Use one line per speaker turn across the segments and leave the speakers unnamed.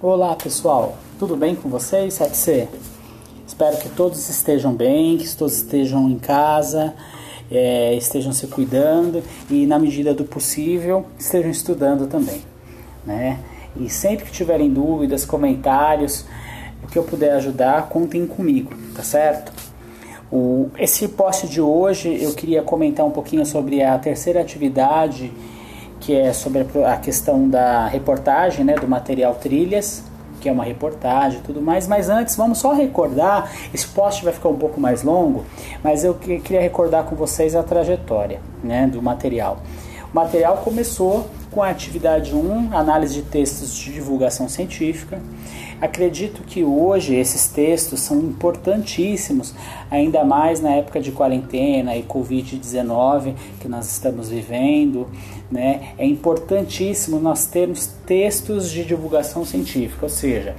Olá pessoal, tudo bem com vocês? 7C? Espero que todos estejam bem, que todos estejam em casa, é, estejam se cuidando e, na medida do possível, estejam estudando também. Né? E sempre que tiverem dúvidas, comentários, o que eu puder ajudar, contem comigo, tá certo? O, esse post de hoje eu queria comentar um pouquinho sobre a terceira atividade que é sobre a questão da reportagem, né, do material trilhas, que é uma reportagem e tudo mais. Mas antes, vamos só recordar, esse post vai ficar um pouco mais longo, mas eu queria recordar com vocês a trajetória né, do material. O material começou com a atividade 1, análise de textos de divulgação científica. Acredito que hoje esses textos são importantíssimos, ainda mais na época de quarentena e Covid-19 que nós estamos vivendo. Né? É importantíssimo nós termos textos de divulgação científica, ou seja,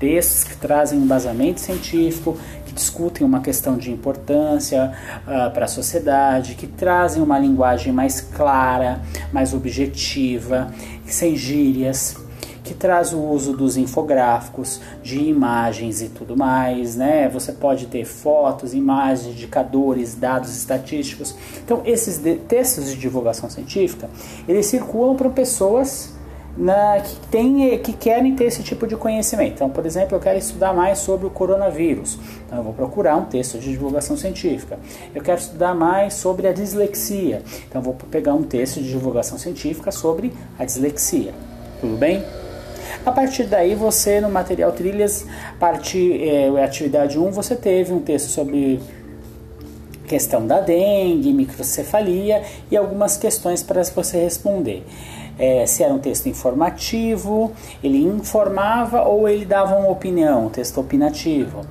textos que trazem um embasamento científico, que discutem uma questão de importância uh, para a sociedade, que trazem uma linguagem mais clara, mais objetiva, sem gírias, que traz o uso dos infográficos, de imagens e tudo mais, né? Você pode ter fotos, imagens, indicadores, dados estatísticos. Então, esses textos de divulgação científica, eles circulam para pessoas na, que, tem, que querem ter esse tipo de conhecimento. Então, por exemplo, eu quero estudar mais sobre o coronavírus. Então, eu vou procurar um texto de divulgação científica. Eu quero estudar mais sobre a dislexia. Então, eu vou pegar um texto de divulgação científica sobre a dislexia. Tudo bem? A partir daí, você no material trilhas, partir, é, atividade 1, você teve um texto sobre questão da dengue, microcefalia e algumas questões para você responder é, se era um texto informativo, ele informava ou ele dava uma opinião, um texto opinativo.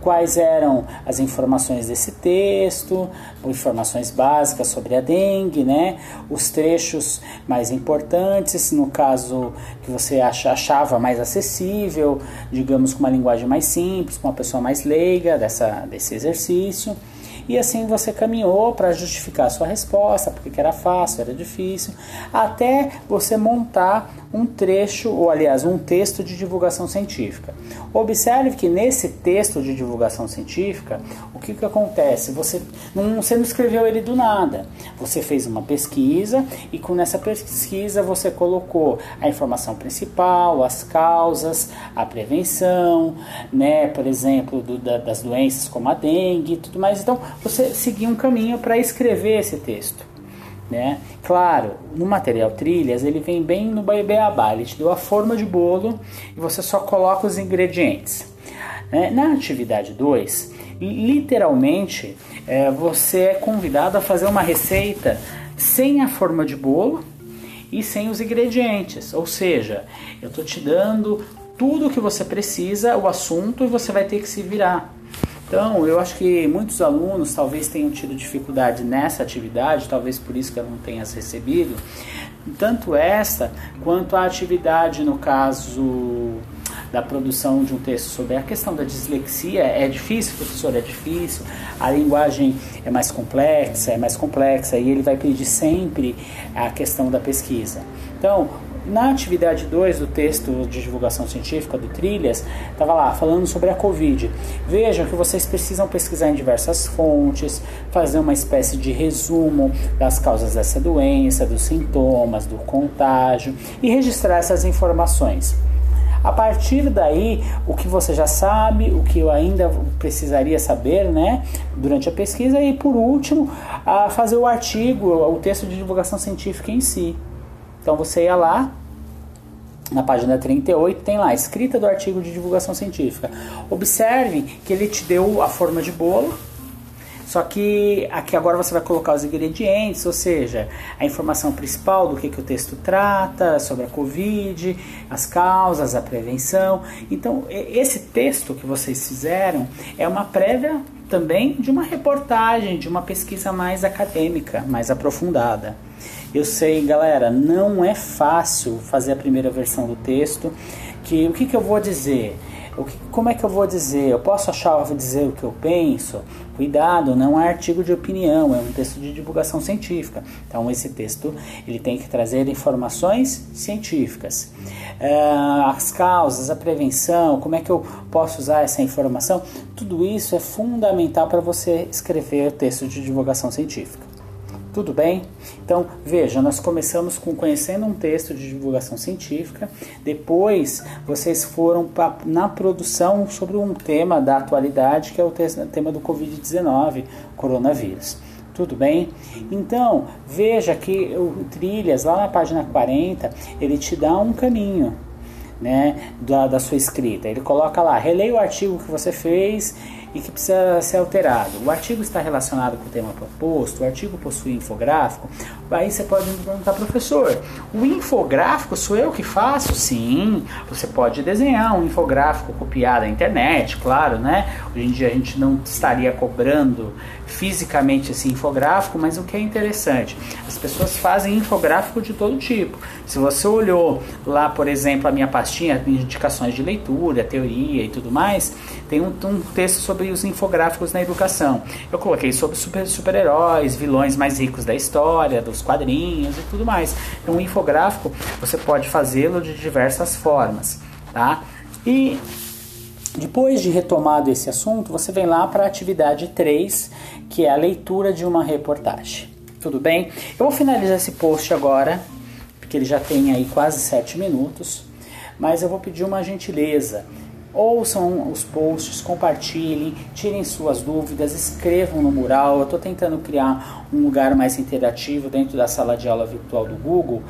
Quais eram as informações desse texto, informações básicas sobre a dengue, né? os trechos mais importantes, no caso que você achava mais acessível, digamos com uma linguagem mais simples, com uma pessoa mais leiga dessa, desse exercício. E assim você caminhou para justificar sua resposta, porque era fácil, era difícil, até você montar um trecho, ou aliás, um texto de divulgação científica. Observe que nesse texto de divulgação científica, o que, que acontece? Você não, você não escreveu ele do nada. Você fez uma pesquisa e com essa pesquisa você colocou a informação principal, as causas, a prevenção, né, por exemplo, do, da, das doenças como a dengue e tudo mais. Então, você seguiu um caminho para escrever esse texto. Né? Claro, no material trilhas ele vem bem no beabá, ele te deu a forma de bolo e você só coloca os ingredientes. Né? Na atividade 2, literalmente é, você é convidado a fazer uma receita sem a forma de bolo e sem os ingredientes, ou seja, eu estou te dando tudo o que você precisa, o assunto, e você vai ter que se virar. Então, eu acho que muitos alunos talvez tenham tido dificuldade nessa atividade, talvez por isso que eu não tenha recebido, tanto essa quanto a atividade no caso da produção de um texto sobre a questão da dislexia. É difícil, professor, é difícil. A linguagem é mais complexa, é mais complexa e ele vai pedir sempre a questão da pesquisa. Então, na atividade 2 do texto de divulgação científica do Trilhas, estava lá falando sobre a Covid. Vejam que vocês precisam pesquisar em diversas fontes, fazer uma espécie de resumo das causas dessa doença, dos sintomas, do contágio e registrar essas informações. A partir daí, o que você já sabe, o que eu ainda precisaria saber, né, durante a pesquisa e por último, a fazer o artigo, o texto de divulgação científica em si. Então você ia lá, na página 38 tem lá, escrita do artigo de divulgação científica. Observe que ele te deu a forma de bolo, só que aqui agora você vai colocar os ingredientes, ou seja, a informação principal do que, que o texto trata, sobre a Covid, as causas, a prevenção. Então, esse texto que vocês fizeram é uma prévia também de uma reportagem, de uma pesquisa mais acadêmica, mais aprofundada. Eu sei, galera, não é fácil fazer a primeira versão do texto. Que o que, que eu vou dizer? O que, como é que eu vou dizer? Eu posso achar, vou dizer o que eu penso? Cuidado, não é artigo de opinião, é um texto de divulgação científica. Então esse texto ele tem que trazer informações científicas. Uh, as causas, a prevenção, como é que eu posso usar essa informação? Tudo isso é fundamental para você escrever texto de divulgação científica. Tudo bem? Então, veja, nós começamos com conhecendo um texto de divulgação científica, depois vocês foram pra, na produção sobre um tema da atualidade, que é o tema do Covid-19, coronavírus. Tudo bem? Então, veja que o Trilhas, lá na página 40, ele te dá um caminho né, da, da sua escrita. Ele coloca lá, releia o artigo que você fez e que precisa ser alterado. O artigo está relacionado com o tema proposto, o artigo possui infográfico. Aí você pode me perguntar, professor, o infográfico sou eu que faço? Sim, você pode desenhar um infográfico copiado da internet, claro, né? Hoje em dia a gente não estaria cobrando fisicamente esse infográfico, mas o que é interessante, as pessoas fazem infográfico de todo tipo. Se você olhou lá, por exemplo, a minha pastinha indicações de leitura, teoria e tudo mais, tem um, um texto sobre os infográficos na educação. Eu coloquei sobre super-heróis, super vilões mais ricos da história, dos quadrinhos e tudo mais. Então, um infográfico você pode fazê-lo de diversas formas, tá? E depois de retomado esse assunto, você vem lá para a atividade 3, que é a leitura de uma reportagem. Tudo bem? Eu vou finalizar esse post agora, porque ele já tem aí quase 7 minutos, mas eu vou pedir uma gentileza ouçam os posts, compartilhem, tirem suas dúvidas, escrevam no mural. Eu estou tentando criar um lugar mais interativo dentro da sala de aula virtual do Google,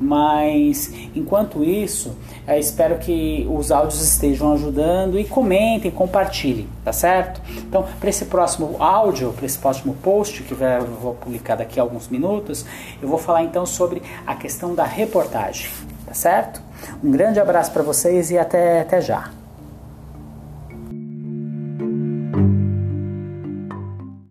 mas enquanto isso, espero que os áudios estejam ajudando e comentem, compartilhem, tá certo? Então, para esse próximo áudio, para esse próximo post que eu vou publicar daqui a alguns minutos, eu vou falar então sobre a questão da reportagem, tá certo? Um grande abraço para vocês e até, até já.